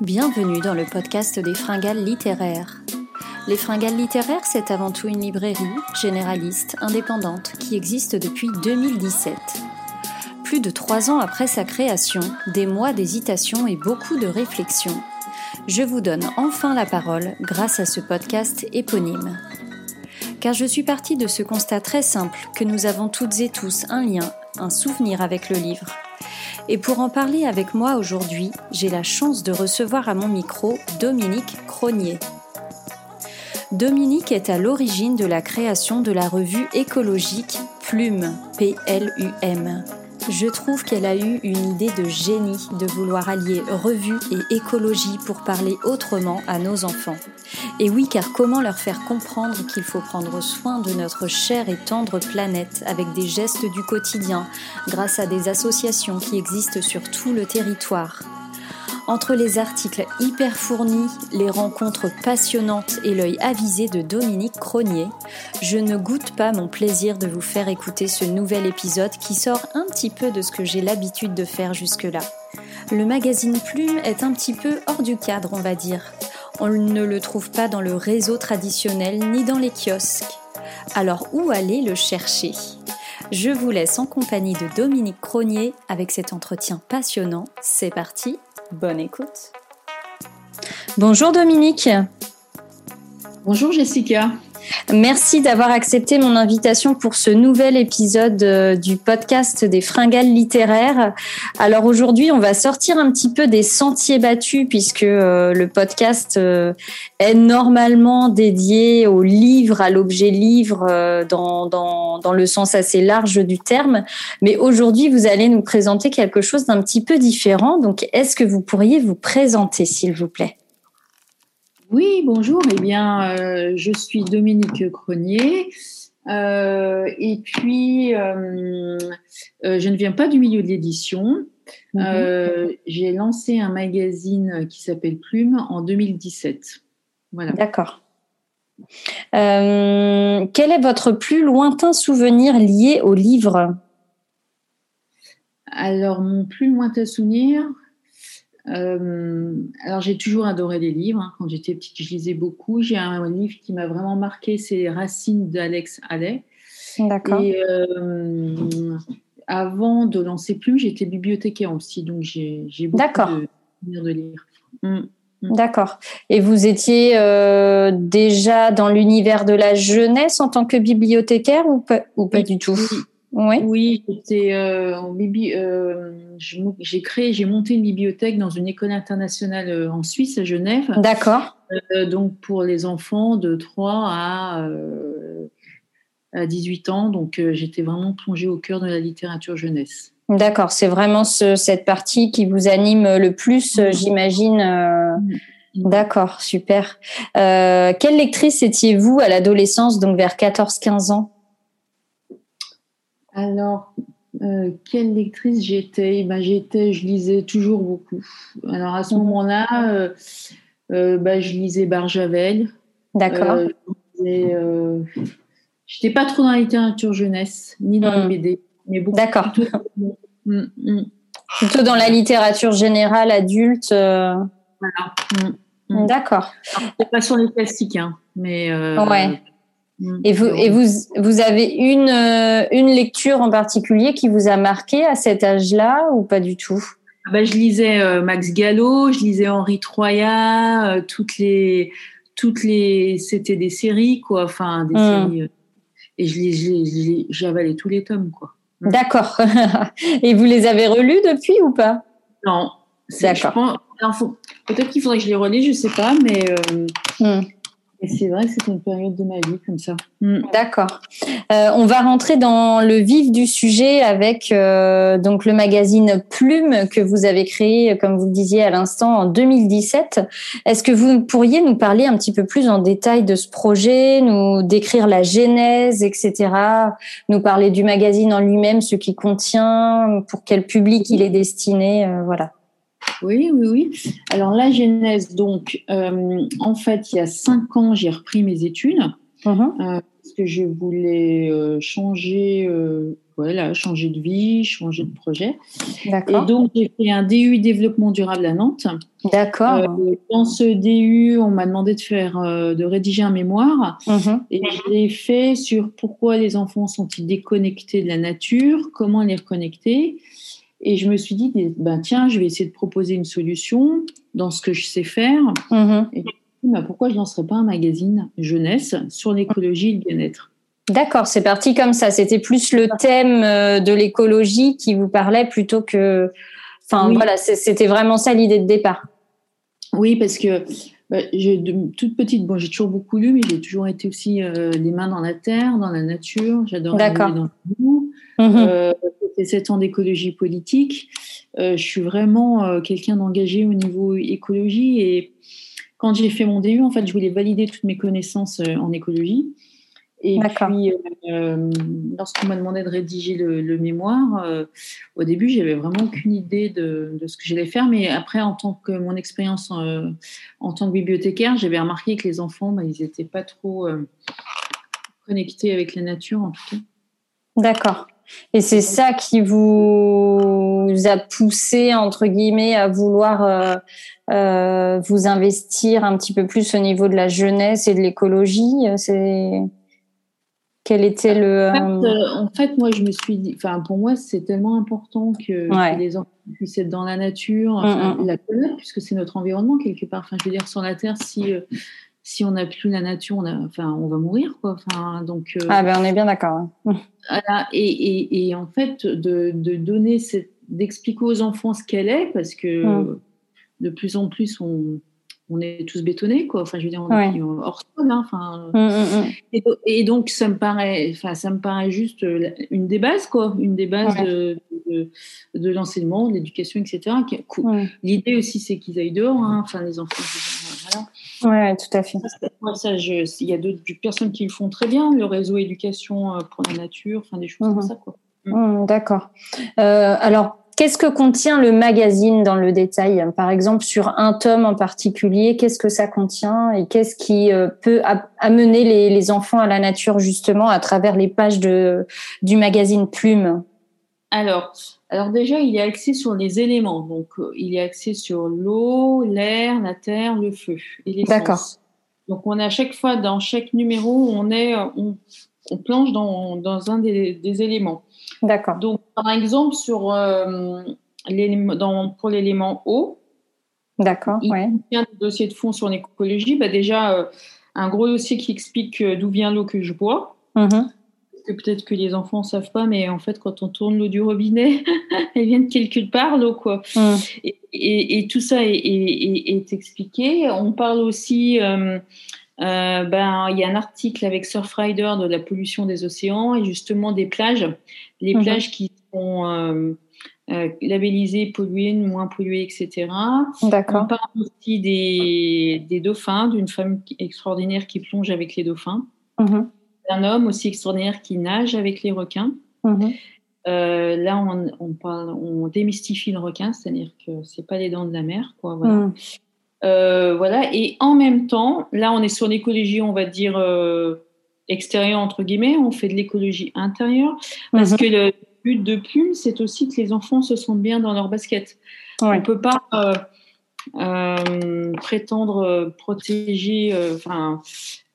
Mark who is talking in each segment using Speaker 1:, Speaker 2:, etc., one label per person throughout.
Speaker 1: Bienvenue dans le podcast des fringales littéraires. Les fringales littéraires, c'est avant tout une librairie généraliste, indépendante, qui existe depuis 2017. Plus de trois ans après sa création, des mois d'hésitation et beaucoup de réflexion, je vous donne enfin la parole grâce à ce podcast éponyme. Car je suis partie de ce constat très simple que nous avons toutes et tous un lien, un souvenir avec le livre et pour en parler avec moi aujourd'hui, j'ai la chance de recevoir à mon micro Dominique Cronier. Dominique est à l'origine de la création de la revue écologique Plume, P-L-U-M, je trouve qu'elle a eu une idée de génie de vouloir allier revue et écologie pour parler autrement à nos enfants. Et oui, car comment leur faire comprendre qu'il faut prendre soin de notre chère et tendre planète avec des gestes du quotidien grâce à des associations qui existent sur tout le territoire entre les articles hyper fournis, les rencontres passionnantes et l'œil avisé de Dominique Cronier, je ne goûte pas mon plaisir de vous faire écouter ce nouvel épisode qui sort un petit peu de ce que j'ai l'habitude de faire jusque-là. Le magazine Plume est un petit peu hors du cadre, on va dire. On ne le trouve pas dans le réseau traditionnel ni dans les kiosques. Alors où aller le chercher? Je vous laisse en compagnie de Dominique Cronier avec cet entretien passionnant. C'est parti, Bonne écoute. Bonjour Dominique.
Speaker 2: Bonjour Jessica.
Speaker 1: Merci d'avoir accepté mon invitation pour ce nouvel épisode euh, du podcast des fringales littéraires. Alors aujourd'hui, on va sortir un petit peu des sentiers battus puisque euh, le podcast euh, est normalement dédié au livre, à l'objet livre dans, dans, dans le sens assez large du terme. Mais aujourd'hui, vous allez nous présenter quelque chose d'un petit peu différent. Donc, est-ce que vous pourriez vous présenter, s'il vous plaît?
Speaker 2: Oui, bonjour. Eh bien, euh, je suis Dominique Cronier. Euh, et puis, euh, je ne viens pas du milieu de l'édition. Mhm. J'ai lancé un magazine qui s'appelle Plume en 2017.
Speaker 1: Voilà. D'accord. quel est votre plus lointain souvenir lié au livre?
Speaker 2: Alors, mon plus lointain souvenir, euh, alors j'ai toujours adoré les livres. Hein. Quand j'étais petite, je lisais beaucoup. J'ai un, livre qui m'a vraiment marqué, c'est Racines d'Alex Allais.
Speaker 1: D'accord.
Speaker 2: Et euh, avant de lancer Plume, j'étais bibliothécaire aussi, donc j'ai beaucoup de de lire.
Speaker 1: Mm. D'accord. Et vous étiez euh, déjà dans l'univers de la jeunesse en tant que bibliothécaire ou pas, ou pas du tout?
Speaker 2: Oui, oui j'étais euh, euh j'ai créé, j'ai monté une bibliothèque dans une école internationale euh, en Suisse, à Genève.
Speaker 1: D'accord.
Speaker 2: Euh, donc pour les enfants de 3 à, à 18 ans. Donc j'étais vraiment plongée au cœur de la littérature jeunesse.
Speaker 1: D'accord, c'est vraiment cette partie qui vous anime le plus, j'imagine. D'accord, super. quelle lectrice étiez-vous à l'adolescence, donc vers 14-15 ans?
Speaker 2: Alors, euh, quelle lectrice j'étais? Ben, J'étais, je lisais toujours beaucoup. Alors à ce mhm. moment-là, euh, euh, ben, je lisais Barjavel.
Speaker 1: D'accord.
Speaker 2: Je n'étais pas trop dans la littérature jeunesse, ni dans les mhm. BD.
Speaker 1: Mais beaucoup D'accord. Plutôt, mm, mm. plutôt, dans la littérature générale adulte. Voilà. Mm, D'accord.
Speaker 2: Pas sur les classiques, hein, mais.
Speaker 1: ouais. Mm. Et vous, et vous, vous avez une, euh, une lecture en particulier qui vous a marqué à cet âge-là ou pas du tout?
Speaker 2: Ah bah, Je lisais euh, Max Gallo, je lisais Henri Troyat, euh, toutes les, toutes les, c'était des séries quoi, enfin des mm. séries. et je j'avalais tous les tomes quoi.
Speaker 1: Mm. D'accord. et vous les avez relus depuis ou pas?
Speaker 2: Non. D'accord. Peut-être qu'il faudrait que je les relis, je sais pas, mais. Et c'est vrai que c'était une période de ma vie comme ça.
Speaker 1: Mm. D'accord. Euh, on va rentrer dans le vif du sujet avec euh, donc le magazine Plume que vous avez créé, comme vous le disiez à l'instant, en 2017. Est-ce que vous pourriez nous parler un petit peu plus en détail de ce projet, nous décrire la genèse, etc., nous parler du magazine en lui-même, ce qu'il contient, pour quel public il est destiné, euh, voilà.
Speaker 2: Oui, oui, oui. Alors la genèse, donc, euh, en fait, il y a cinq ans, j'ai repris mes études. Uh-huh. parce que je voulais changer voilà, changer de vie, changer de projet. Et donc, j'ai fait un DU développement durable à Nantes.
Speaker 1: D'accord.
Speaker 2: Euh, dans ce DU, on m'a demandé de faire, euh, de rédiger un mémoire. Mhm. Et je l'ai fait sur pourquoi les enfants sont-ils déconnectés de la nature, comment les reconnecter. Et je me suis dit, ben tiens, je vais essayer de proposer une solution dans ce que je sais faire. Mhm. Et ben, pourquoi je lancerais pas un magazine jeunesse sur l'écologie et le bien-être?
Speaker 1: D'accord, c'est parti comme ça. C'était plus le thème euh, de l'écologie qui vous parlait plutôt que. Enfin, voilà, c'était vraiment ça l'idée de départ.
Speaker 2: Oui, parce que bah, j'ai toute petite, bon, j'ai toujours beaucoup lu, mais j'ai toujours été aussi euh, les mains dans la terre, dans la nature. J'adore
Speaker 1: D'accord.
Speaker 2: dans le mmh. euh, 7 ans d'écologie politique. Euh, je suis vraiment quelqu'un d'engagé au niveau écologie et quand j'ai fait mon DU, en fait, je voulais valider toutes mes connaissances en écologie. Et puis, euh, lorsqu'on m'a demandé de rédiger le, mémoire, euh, au début, j'avais vraiment aucune idée de, ce que j'allais faire. Mais après, en tant que mon expérience euh, en tant que bibliothécaire, j'avais remarqué que les enfants, bah, ils n'étaient pas trop connectés avec la nature, en tout cas.
Speaker 1: D'accord. Et c'est ça qui vous a poussé, entre guillemets, à vouloir vous investir un petit peu plus au niveau de la jeunesse et de l'écologie. C'est quel était le.
Speaker 2: En fait, euh, en fait, moi, je me suis dit, enfin, pour moi, c'est tellement important que, les enfants puissent être dans la nature, mm, mm. la connaître, puisque c'est notre environnement quelque part. Enfin, je veux dire, sur la Terre, si, euh, si on n'a plus la nature, on, a, enfin, on va mourir, quoi. Enfin, donc,
Speaker 1: euh, ah, ben, on est bien d'accord.
Speaker 2: Voilà, et, et, et, en fait, de, de donner, d'expliquer aux enfants ce qu'elle est, parce que mm. de plus en plus, on on est tous bétonnés, quoi. Enfin, je veux dire, on est hors sol. Hein, enfin, hum, hum, hum. Et, donc, ça me paraît, enfin, ça me paraît juste euh, une des bases, quoi, une des bases de, de, l'enseignement, de l'éducation, etc. L'idée aussi, c'est qu'ils aillent dehors, hein, enfin, les enfants.
Speaker 1: Voilà. Oui, tout à fait.
Speaker 2: Ça, il y a d'autres personnes qui le font très bien, le réseau éducation euh, pour la nature, enfin, des choses comme ça, quoi.
Speaker 1: D'accord. Euh, alors, Qu'est-ce que contient le magazine dans le détail? Par exemple, sur un tome en particulier, qu'est-ce que ça contient et qu'est-ce qui euh, peut amener les, enfants à la nature justement à travers les pages de, du magazine Plume?
Speaker 2: Alors, alors déjà, il y a accès sur les éléments. Donc, euh, il y a accès sur l'eau, l'air, la terre, le feu et les
Speaker 1: D'accord.
Speaker 2: Donc, on a à chaque fois, dans chaque numéro, on, est, on, planche dans, un des éléments.
Speaker 1: D'accord.
Speaker 2: Donc, par exemple, sur, euh, dans, pour l'élément eau,
Speaker 1: D'accord,
Speaker 2: il
Speaker 1: ouais.
Speaker 2: y a un dossier de fond sur l'écologie. Bah déjà, euh, un gros dossier qui explique euh, d'où vient l'eau que je bois. Mm-hmm. que peut-être que les enfants ne savent pas, mais en fait, quand on tourne l'eau du robinet, elle vient de quelque part, l'eau, quoi. Mm. Et, tout ça est, expliqué. On parle aussi euh, ben, il y a un article avec Surfrider de la pollution des océans et justement des plages, les mhm. plages qui sont euh, euh, labellisées, polluées, moins polluées, etc.
Speaker 1: D'accord.
Speaker 2: On parle aussi des, des dauphins, d'une femme extraordinaire qui plonge avec les dauphins, mhm. d'un homme aussi extraordinaire qui nage avec les requins. Mhm. là, on, on, parle, on démystifie le requin, c'est-à-dire que c'est pas les dents de la mer, quoi. Voilà. Euh, voilà. Et en même temps, là, on est sur l'écologie, on va dire euh, extérieure entre guillemets. On fait de l'écologie intérieure parce mhm. que le but de Plume, c'est aussi que les enfants se sentent bien dans leur basket. On ne peut pas euh, prétendre protéger, enfin,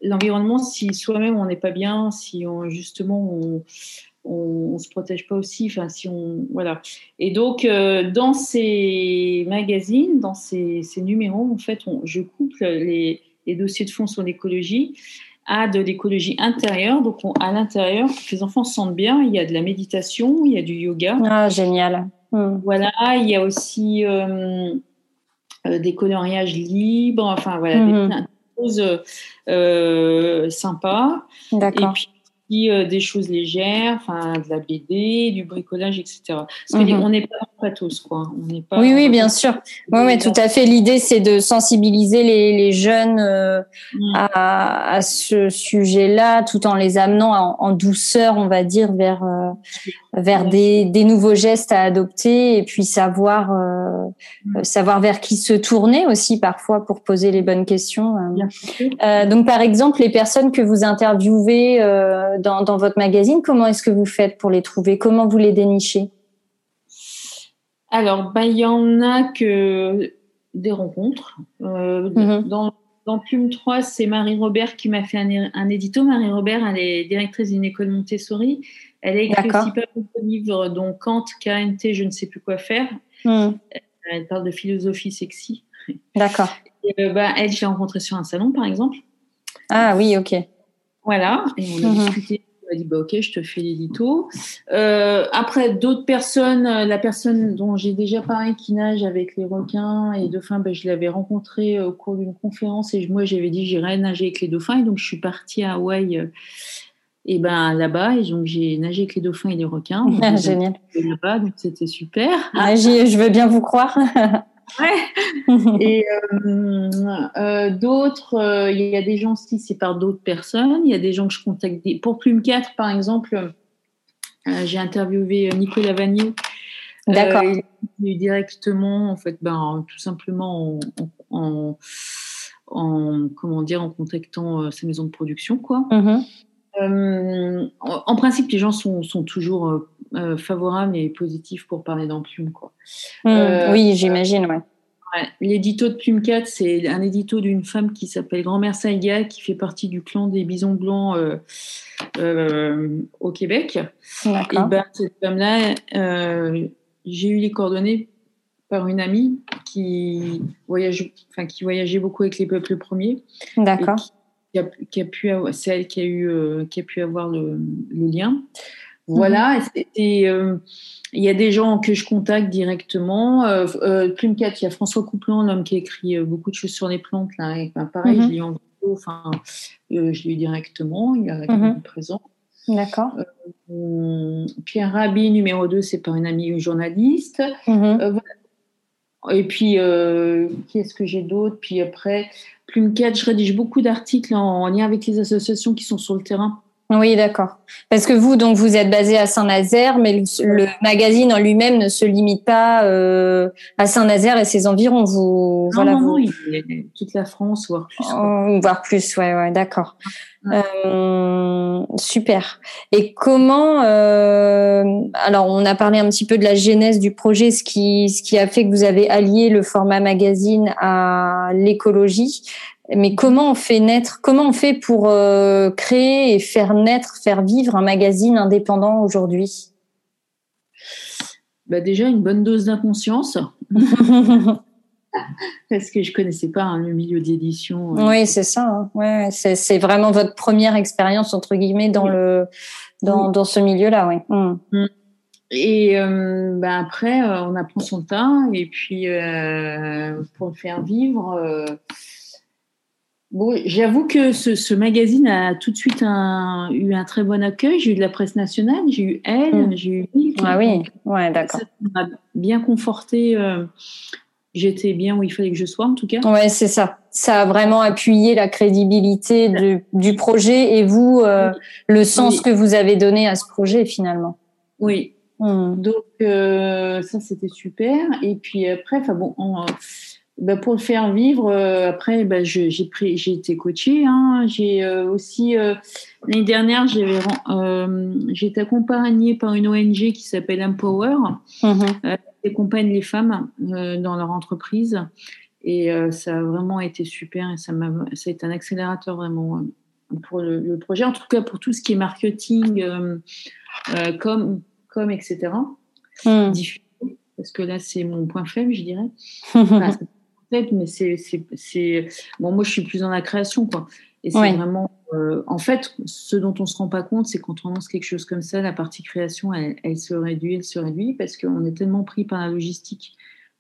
Speaker 2: l'environnement si soi-même on n'est pas bien, si on, justement on on, ne se protège pas aussi. Enfin, si on voilà. Et donc euh, dans ces magazines, dans ces, numéros, en fait, je couple les, dossiers de fond sur l'écologie à de l'écologie intérieure. Donc à l'intérieur, les enfants se sentent bien. Il y a de la méditation, il y a du yoga.
Speaker 1: Ah génial.
Speaker 2: Hmm. Voilà, il y a aussi euh, euh, des coloriages libres. Enfin voilà, des, hmm. choses sympas.
Speaker 1: D'accord
Speaker 2: euh, des choses légères, enfin de la BD, du bricolage, etc. Parce qu'on mhm. n'est pas quoi.
Speaker 1: oui, oui, bien sûr. Oui, oui, tout à fait. L'idée, c'est de sensibiliser les, les jeunes euh, mm. à, à, ce sujet-là, tout en les amenant en, douceur, on va dire, vers euh, vers des, des, nouveaux gestes à adopter et puis savoir euh, mm. savoir vers qui se tourner aussi parfois pour poser les bonnes questions. donc, par exemple, les personnes que vous interviewez dans, dans votre magazine, comment est-ce que vous faites pour les trouver? Comment vous les dénichez?
Speaker 2: Alors, bah, il y en a que des rencontres. Euh, mhm. dans, dans, Plume 3, c'est Marie-Robert qui m'a fait un, édito. Marie-Robert, elle est directrice d'une école Montessori. Elle a écrit aussi pas de livres, dont Kant, KNT, je ne sais plus quoi faire. Mhm. Elle parle de philosophie sexy.
Speaker 1: D'accord.
Speaker 2: Euh, bah, elle, je l'ai rencontrée sur un salon, par exemple.
Speaker 1: Ah oui, ok.
Speaker 2: Voilà, et on a mhm. discuté m'a dit bah, ok je te fais l'édito euh, après d'autres personnes euh, la personne dont j'ai déjà parlé qui nage avec les requins et les dauphins bah, je l'avais rencontré au cours d'une conférence et moi j'avais dit j'irai nager avec les dauphins et donc je suis partie à Hawaï euh, et ben là-bas et donc j'ai nagé avec les dauphins et les requins.
Speaker 1: Génial.
Speaker 2: là-bas donc c'était super.
Speaker 1: Ah, je veux bien vous croire
Speaker 2: Ouais. Et euh, euh, d'autres, euh, il y a des gens aussi, c'est par d'autres personnes. Il y a des gens que je contacte. Pour Plume 4, par exemple, j'ai interviewé Nicolas Vanier.
Speaker 1: D'accord.
Speaker 2: directement, en fait, ben, tout simplement en, en, comment dire, en contactant sa maison de production, quoi. Mm-hmm. en, principe, les gens sont, sont toujours euh, favorable et positif pour parler dans Plume. Quoi.
Speaker 1: Mmh, euh, oui, j'imagine, ouais.
Speaker 2: L'édito de Plume 4, c'est un édito d'une femme qui s'appelle Grand-mère Saiga, qui fait partie du clan des bisons blancs euh, au Québec. Et ben, cette femme-là, j'ai eu les coordonnées par une amie qui, voyage, enfin, qui voyageait beaucoup avec les peuples premiers.
Speaker 1: D'accord.
Speaker 2: Qui, a, pu c'est elle qui a, eu, qui a pu avoir le, le lien. Voilà, mhm. euh, il y a des gens que je contacte directement. Euh, euh Plume 4, il y a François Couplan, l'homme qui a écrit euh, beaucoup de choses sur les plantes. Là, et, ben, pareil, je mhm. l'ai en vidéo, enfin, je l'ai eu directement, il a mhm. présent.
Speaker 1: D'accord.
Speaker 2: Pierre Rabhi, numéro 2, c'est par une amie journaliste. Et puis, qui est-ce que j'ai d'autre? Puis après, Plume 4, je rédige beaucoup d'articles en lien avec les associations qui sont sur le terrain.
Speaker 1: Oui, d'accord. Parce que vous, donc, vous êtes basé à Saint-Nazaire, mais le, magazine en lui-même ne se limite pas euh, à Saint-Nazaire et ses environs. Vous,
Speaker 2: non, voilà, non, il est toute la France, voire plus.
Speaker 1: Oh, voire plus, ouais, ouais, d'accord. Euh, super. Et comment euh, Alors, on a parlé un petit peu de la genèse du projet, ce qui, ce qui a fait que vous avez allié le format magazine à l'écologie. Mais comment on fait naître, comment on fait pour euh, créer et faire naître, faire vivre un magazine indépendant aujourd'hui?
Speaker 2: Bah Déjà, une bonne dose d'inconscience. Parce que je connaissais pas hein, le milieu d'édition.
Speaker 1: Euh. Oui, c'est ça. Hein. Ouais, c'est vraiment votre première expérience entre guillemets dans le dans, dans ce milieu-là, oui. Mmh.
Speaker 2: Mmh. Et euh, bah après, on apprend son temps et puis pour le faire vivre Bon, j'avoue que ce, magazine a tout de suite eu un très bon accueil. J'ai eu de la presse nationale, j'ai eu Elle, mm. j'ai eu
Speaker 1: Ah oui, ouais, d'accord. Ça
Speaker 2: m'a bien conforté. Euh, j'étais bien où il fallait que je sois, en tout cas.
Speaker 1: Ouais, c'est ça. Ça a vraiment appuyé la crédibilité du projet et vous, euh, le sens que vous avez donné à ce projet, finalement.
Speaker 2: Oui. Mm. Donc, euh, ça, c'était super. Et puis après, enfin bon, bah, pour le faire vivre, euh, après, bah, j'ai pris, j'ai été coachée. Hein. J'ai euh, aussi euh, l'année dernière, j'ai été accompagnée par une ONG qui s'appelle Empower, mmh. qui accompagne les femmes dans leur entreprise. Et ça a vraiment été super et ça m'a, ça a été un accélérateur vraiment pour le, projet. En tout cas, pour tout ce qui est marketing, comme, comme etc. Mmh. Parce que là, c'est mon point faible, je dirais mais c'est, c'est, bon, moi je suis plus dans la création, quoi. Et c'est vraiment, euh, en fait, ce dont on se rend pas compte, c'est quand on lance quelque chose comme ça, la partie création, elle, se réduit, elle se réduit, parce qu'on est tellement pris par la logistique.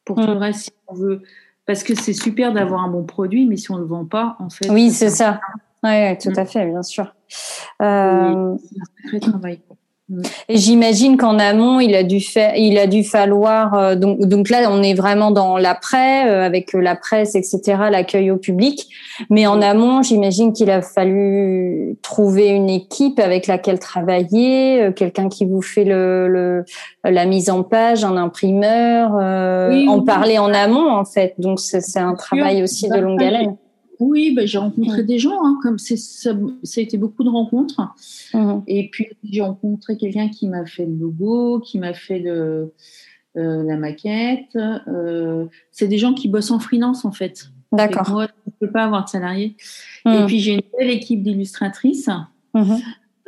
Speaker 2: Pour tout le mm. reste, si on veut, parce que c'est super d'avoir un bon produit, mais si on le vend pas, en fait.
Speaker 1: Oui, c'est ça. Oui, tout mm. à fait, bien sûr.
Speaker 2: Euh... C'est un sacré travail.
Speaker 1: Mm. Et j'imagine qu'en amont, il a dû faire, il a dû falloir euh, donc donc là, on est vraiment dans l'après euh, avec la presse, etc., l'accueil au public. Mais en amont, j'imagine qu'il a fallu trouver une équipe avec laquelle travailler, euh, quelqu'un qui vous fait le, le, la mise en page, un imprimeur, en parler en amont en fait. Donc c'est un travail aussi de longue haleine.
Speaker 2: Oui, bah, j'ai rencontré des gens, hein, comme ça, ça, a été beaucoup de rencontres. Mmh. Et puis j'ai rencontré quelqu'un qui m'a fait le logo, qui m'a fait le, euh, la maquette. Euh, c'est des gens qui bossent en freelance en fait.
Speaker 1: D'accord.
Speaker 2: Moi, je ne peux pas avoir de salariés. Mmh. Et puis j'ai une belle équipe d'illustratrices. Mmh.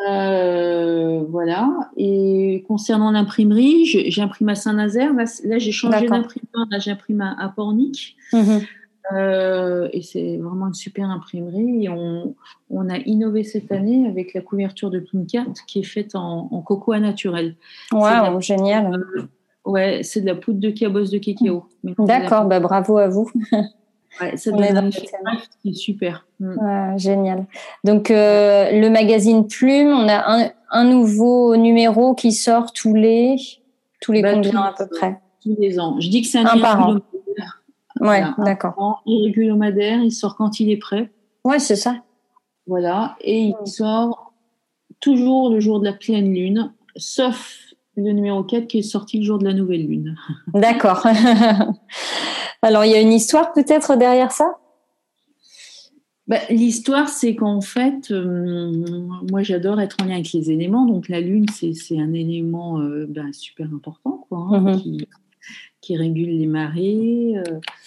Speaker 2: Euh, voilà. Et concernant l'imprimerie, j'imprime à Saint-Nazaire. Là, j'ai changé d'imprimeur. Là, j'imprime à, à Pornic. Euh, et c'est vraiment une super imprimerie. Et on, on, a innové cette année avec la couverture de Plumcat qui est faite en, en cocoa naturel.
Speaker 1: Waouh, génial.
Speaker 2: Euh, ouais, c'est de la poudre de cabosse de cacao.
Speaker 1: D'accord, bah, bravo à vous.
Speaker 2: Ouais, ça c'est super.
Speaker 1: Mm. génial. Donc, euh, le magazine Plume, on a un, un, nouveau numéro qui sort tous les, tous les bah, combien à peu près?
Speaker 2: Tous les ans. Je dis que c'est un,
Speaker 1: un par an. Ouais, d'accord.
Speaker 2: Il régulomadaire, il sort quand il est prêt.
Speaker 1: Ouais, c'est ça.
Speaker 2: Voilà, et il sort toujours le jour de la pleine lune, sauf le numéro 4 qui est sorti le jour de la nouvelle lune.
Speaker 1: D'accord. Alors, il y a une histoire peut-être derrière ça?
Speaker 2: Bah, L'histoire, c'est qu'en fait, euh, moi j'adore être en lien avec les éléments. Donc la lune, c'est un élément euh, bah, super important quoi, hein, qui, qui régule les marées.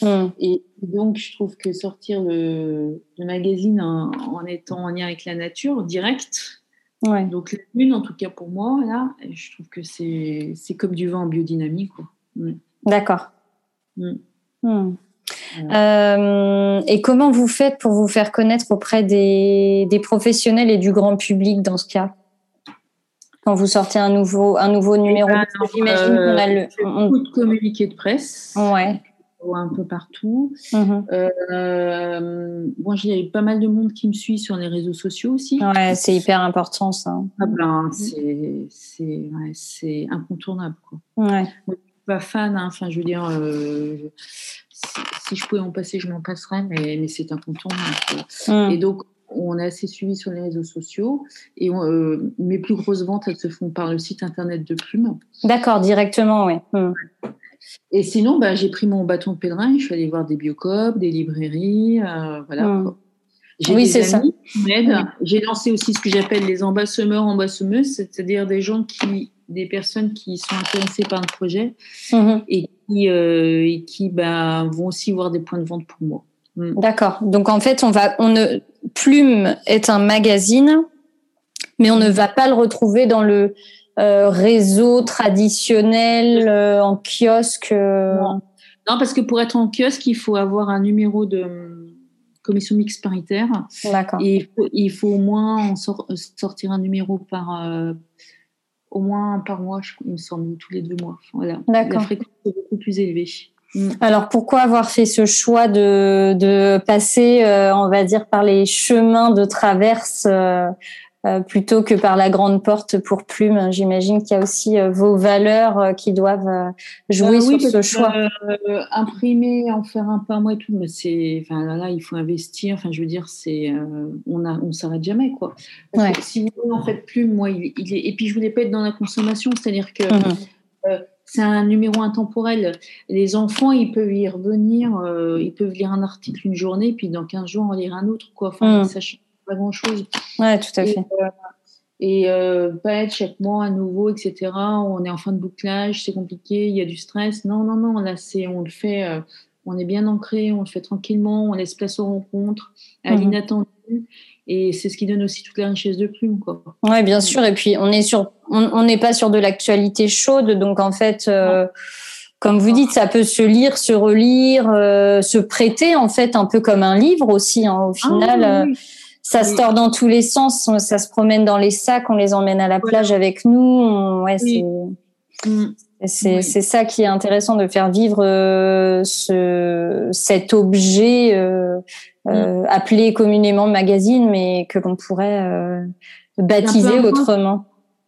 Speaker 2: Euh, hmm. Et donc, je trouve que sortir le, magazine en, étant en lien avec la nature, direct,
Speaker 1: ouais.
Speaker 2: donc la lune, en tout cas pour moi, là, je trouve que c'est comme du vent en biodynamie.
Speaker 1: Hmm. D'accord. Hmm. Euh, et comment vous faites pour vous faire connaître auprès des, des professionnels et du grand public dans ce cas? Quand vous sortez un nouveau, un nouveau numéro
Speaker 2: ben, J'imagine qu'on a le. Beaucoup de communiqués de presse.
Speaker 1: Ouais.
Speaker 2: Un peu partout. Mm-hmm. Euh, bon, a pas mal de monde qui me suit sur les réseaux sociaux aussi.
Speaker 1: Ouais, c'est hyper important ça.
Speaker 2: Ah ben, c'est c'est incontournable. Quoi.
Speaker 1: Ouais.
Speaker 2: je suis pas fan, hein. enfin, je veux dire, euh, si, je pouvais en passer, je m'en passerais, mais, mais c'est incontournable. Mm. Et donc, on est assez suivi sur les réseaux sociaux et euh, mes plus grosses ventes, elles se font par le site internet de Plume.
Speaker 1: D'accord, directement, oui. Hmm.
Speaker 2: Et sinon, bah, j'ai pris mon bâton de pèlerin, je suis allée voir des biocopes, des librairies, euh, voilà. Hmm. J'ai
Speaker 1: oui, c'est ça.
Speaker 2: J'ai lancé aussi ce que j'appelle les ambassemeurs, ambassemeuses, c'est-à-dire des gens qui, des personnes qui sont intéressées par le projet hmm. et qui, euh, et qui bah, vont aussi voir des points de vente pour moi.
Speaker 1: D'accord. Donc en fait, on va, on ne, Plume est un magazine, mais on ne va pas le retrouver dans le euh, réseau traditionnel euh, en kiosque. Euh.
Speaker 2: Non. parce que pour être en kiosque, il faut avoir un numéro de commission mixte paritaire.
Speaker 1: D'accord.
Speaker 2: Et il faut, au moins sortir un numéro par au moins par mois, il me semble, tous les deux mois. Voilà.
Speaker 1: La
Speaker 2: fréquence est beaucoup plus élevée.
Speaker 1: Mm. Alors pourquoi avoir fait ce choix de, de passer, euh, on va dire, par les chemins de traverse euh, euh, plutôt que par la grande porte pour plume? J'imagine qu'il y a aussi vos valeurs qui doivent jouer sur ce choix.
Speaker 2: imprimer, en faire un par mois et tout, mais c'est, enfin là, il faut investir. Enfin, je veux dire, c'est, on a, on s'arrête jamais quoi. si vous en fait plume, moi, il, est, et puis je voulais pas être dans la consommation, c'est-à-dire que mm-hmm c'est un numéro intemporel. Les enfants, ils peuvent y revenir, euh, ils peuvent lire un article une journée, puis dans 15 jours, en lire un autre. Quoi. Enfin, mm. ça change pas grand-chose.
Speaker 1: Ouais, tout à fait.
Speaker 2: Et, euh, pas être chaque mois à nouveau, etc. On est en fin de bouclage, c'est compliqué, il y a du stress. Non, non, non, là, c'est, on le fait, euh, on est bien ancré, on le fait tranquillement, on laisse place aux rencontres, à mm-hmm. l'inattendu. Et c'est ce qui donne aussi toute la richesse de plume. Quoi.
Speaker 1: Ouais, bien sûr. Et puis, on est sur, on n'est pas sur de l'actualité chaude. Donc, en fait, euh, comme vous dites, ça peut se lire, se relire, euh, se prêter, en fait, un peu comme un livre aussi. Hein, au final, ah, euh, ça se tord dans tous les sens. Ça se promène dans les sacs, on les emmène à la plage avec nous. ouais, c'est. Mm. C'est ça qui est intéressant de faire vivre ce, cet objet euh, mm. appelé communément magazine, mais que l'on pourrait euh, baptiser autrement.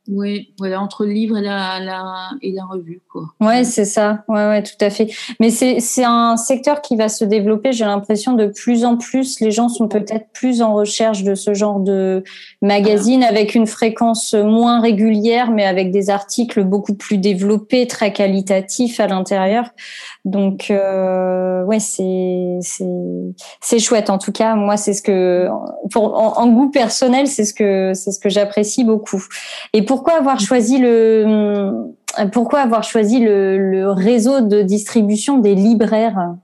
Speaker 2: Oui, voilà, entre le livre et la, la, et la revue. Quoi.
Speaker 1: Ouais, c'est ça. Ouais, ouais, tout à fait. Mais c'est un secteur qui va se développer. J'ai l'impression de plus en plus, les gens sont peut-être plus en recherche de ce genre de magazine avec une fréquence moins régulière, mais avec des articles beaucoup plus développés, très qualitatifs à l'intérieur. Donc, euh, ouais, c'est c'est chouette. En tout cas, moi, c'est ce que, pour, en, goût personnel, c'est ce que c'est ce que j'apprécie beaucoup. Et pourquoi avoir choisi le pourquoi avoir choisi le, réseau de distribution des libraires?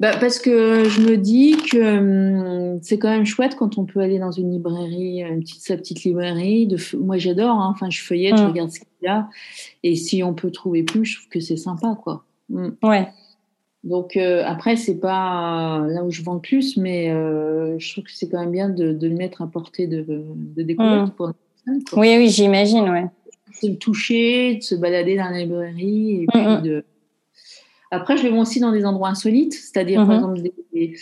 Speaker 2: Bah parce que je me dis que hum, c'est quand même chouette quand on peut aller dans une librairie, une petite, sa petite librairie. De, moi, j'adore. Hein. enfin, je feuillette, je mm. regarde ce qu'il y a. Et si on peut trouver plus, je trouve que c'est sympa, quoi.
Speaker 1: Mm. Ouais.
Speaker 2: Donc euh, après, c'est pas là où je vends le plus, mais euh, je trouve que c'est quand même bien de, de, le mettre à portée de, de découverte mm. pour
Speaker 1: oui, oui, j'imagine, ouais.
Speaker 2: C'est le toucher, de se balader dans la librairie. Et puis mm, mm. de... Après, je vais aussi dans des endroits insolites, c'est-à-dire, par mm-hmm. exemple, des,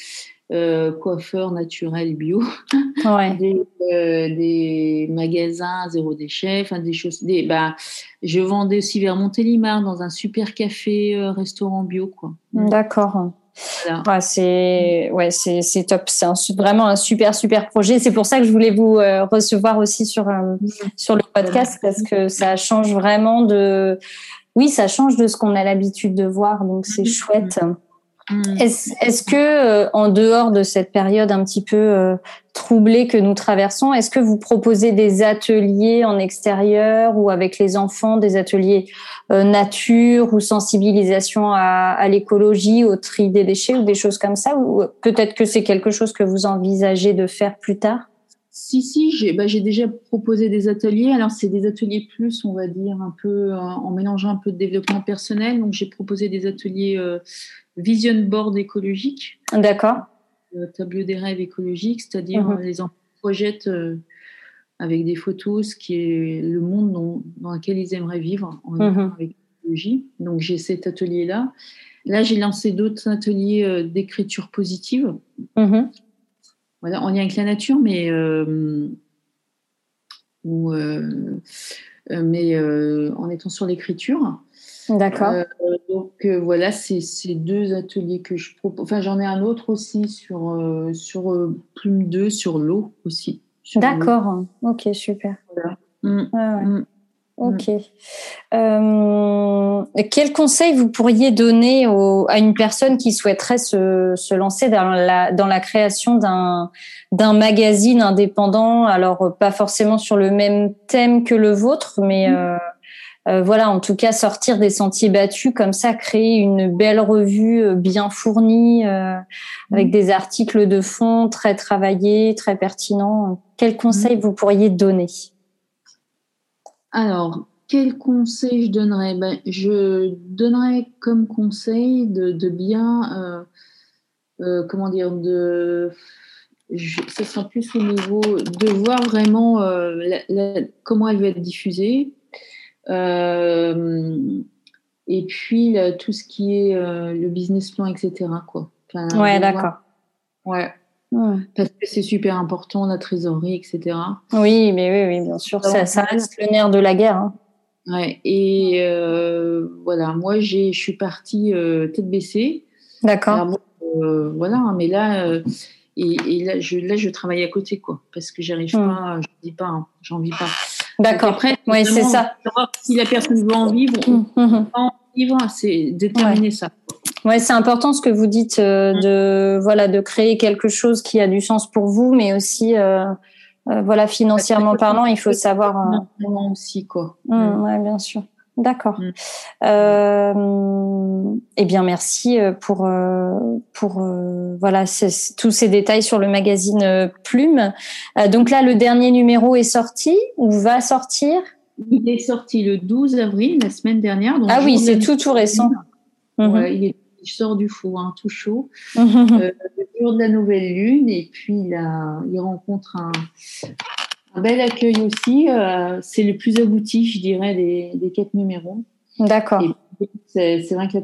Speaker 2: euh, coiffeurs naturels bio, des, euh, des, magasins zéro déchet, enfin des choses. Des, bah, je vendais aussi vers Montélimar dans un super café euh, restaurant bio, quoi.
Speaker 1: D'accord. Ouais, c'est ouais, c'est top. C'est vraiment un super super projet. C'est pour ça que je voulais vous euh, recevoir aussi sur euh, sur le podcast parce que ça change vraiment de oui, ça change de ce qu'on a l'habitude de voir. Donc c'est mm-hmm. chouette. Mm. Est-ce que, euh, en dehors de cette période un petit peu euh, troublée que nous traversons, est-ce que vous proposez des ateliers en extérieur ou avec les enfants, des ateliers euh, nature ou sensibilisation à, à l'écologie, au tri des déchets ou des choses comme ça Ou peut-être que c'est quelque chose que vous envisagez de faire plus tard?
Speaker 2: Si, si, j'ai bah, déjà proposé des ateliers. Alors, c'est des ateliers plus, on va dire, un peu en mélangeant un peu de développement personnel. Donc, j'ai proposé des ateliers vision board écologique.
Speaker 1: D'accord.
Speaker 2: Euh, tableau des rêves écologiques, c'est-à-dire mhm. les enfants projettent euh, avec des photos ce qui est le monde dans lequel ils aimeraient vivre en mhm. avec l'écologie. Donc j'ai cet atelier-là. Là, j'ai lancé d'autres ateliers euh, d'écriture positive. Mhm. Voilà, en lien avec la nature, mais mais en étant sur l'écriture.
Speaker 1: D'accord. Euh,
Speaker 2: donc euh, voilà, c'est ces deux ateliers que je propose. Enfin, j'en ai un autre aussi sur, euh, sur Plume 2, sur l'eau aussi.
Speaker 1: D'accord, ok, super. Mm. Ok. Euh, quel conseil vous pourriez donner à une personne qui souhaiterait se, se, lancer dans la, dans la création d'un, d'un magazine indépendant? Alors, pas forcément sur le même thème que le vôtre, mais mm. Euh, voilà, en tout cas, sortir des sentiers battus comme ça, créer une belle revue euh, bien fournie euh, avec des articles de fond très travaillés, très pertinents. Quel conseil vous pourriez donner?
Speaker 2: Alors, quel conseil je donnerais? Ben, Je donnerais comme conseil de, bien, comment dire, de ce sera plus au niveau de voir vraiment comment elle va être diffusée, euh, et puis tout ce qui est euh, le business plan, etc. Quoi.
Speaker 1: ouais, d'accord.
Speaker 2: Ouais. Parce que c'est super important, la trésorerie, etc.
Speaker 1: Oui, mais oui, oui bien sûr, ça, ça, reste le nerf de la guerre. Hein.
Speaker 2: Ouais, et euh, voilà, moi je suis partie tête baissée.
Speaker 1: D'accord.
Speaker 2: voilà, hein, mais là, et, là, je, là, je travaille à côté, quoi, parce que j'arrive hmm. pas, je dis pas, hein, j'en vis pas.
Speaker 1: D'accord. Après, oui, c'est ça.
Speaker 2: Si la personne veut en vivre, mmh, mmh. en vivre, c'est déterminer ça.
Speaker 1: Ouais, c'est important ce que vous dites euh, mmh. de voilà de créer quelque chose qui a du sens pour vous, mais aussi euh, euh, voilà financièrement parlant, il faut savoir.
Speaker 2: aussi quoi.
Speaker 1: ouais, bien sûr. D'accord. Mm. Euh, eh bien, merci euh, pour euh, pour voilà tous ces détails sur le magazine Plume. donc là, le dernier numéro est sorti ou va sortir?
Speaker 2: Il est sorti le 12 avril, la semaine dernière.
Speaker 1: ah oui, c'est tout tout récent.
Speaker 2: Il, sort du four, hein, tout chaud. le jour de la nouvelle lune, et puis il, il rencontre un, un bel accueil aussi. Euh, c'est le plus abouti, je dirais, des, quatre numéros.
Speaker 1: D'accord.
Speaker 2: C'est vrai que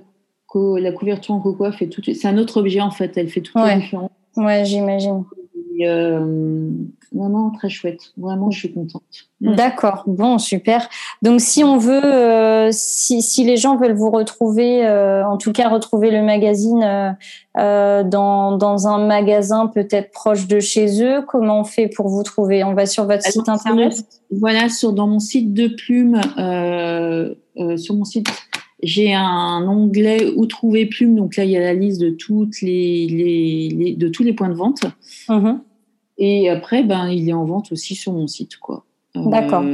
Speaker 2: la, couverture en coco fait tout. C'est un autre objet en fait. Elle fait toute
Speaker 1: ouais.
Speaker 2: la différence.
Speaker 1: Ouais, j'imagine.
Speaker 2: euh, non, très chouette. Vraiment, je suis contente.
Speaker 1: D'accord. Bon, super. Donc, si on veut, euh, si, si, les gens veulent vous retrouver, euh, en tout cas retrouver le magazine euh, dans, dans un magasin peut-être proche de chez eux, comment on fait pour vous trouver? On va sur votre site internet?
Speaker 2: Voilà, sur dans mon site de plume, sur mon site j'ai un onglet où trouver plume. Donc là, il y a la liste de toutes les, les, de tous les points de vente. Mm-hmm. Et après, ben, il est en vente aussi sur mon site, quoi.
Speaker 1: Euh, D'accord.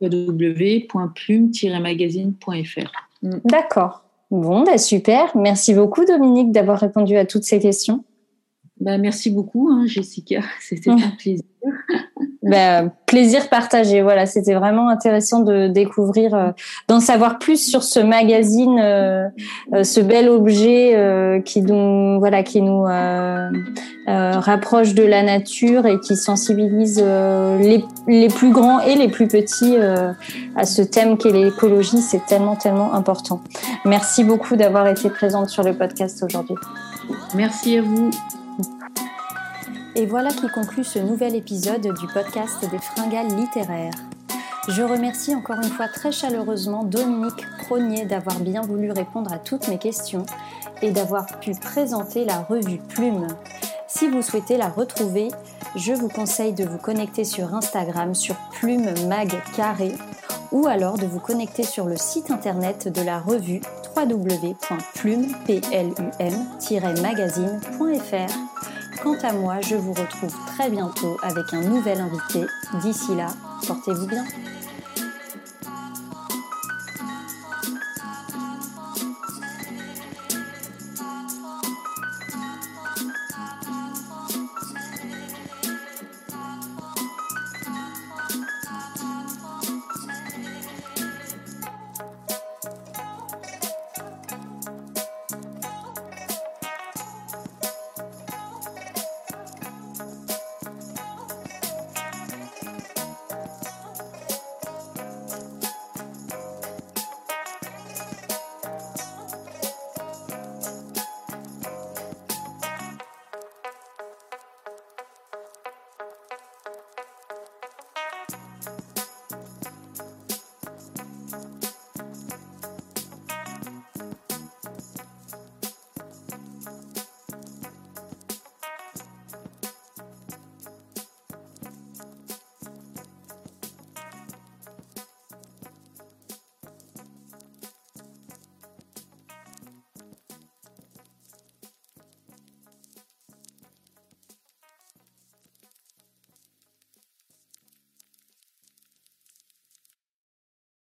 Speaker 2: www.plume-magazine.fr.
Speaker 1: Mm. D'accord. Bon, bah super. Merci beaucoup, Dominique, d'avoir répondu à toutes ces questions.
Speaker 2: Ben, merci beaucoup, hein, Jessica. C'était un plaisir.
Speaker 1: Ben, plaisir partagé. Voilà, c'était vraiment intéressant de découvrir, euh, d'en savoir plus sur ce magazine, euh, euh, ce bel objet qui nous, voilà, qui nous rapproche de la nature et qui sensibilise les, plus grands et les plus petits à ce thème qu'est l'écologie. C'est tellement, tellement important. Merci beaucoup d'avoir été présente sur le podcast aujourd'hui.
Speaker 2: Merci à vous.
Speaker 1: Et voilà qui conclut ce nouvel épisode du podcast des fringales littéraires. Je remercie encore une fois très chaleureusement Dominique Cronier d'avoir bien voulu répondre à toutes mes questions et d'avoir pu présenter la revue Plume. Si vous souhaitez la retrouver, je vous conseille de vous connecter sur Instagram sur Plume Mag Carré ou alors de vous connecter sur le site internet de la revue www.plume-magazine.fr. Quant à moi, je vous retrouve très bientôt avec un nouvel invité. D'ici là, portez-vous bien.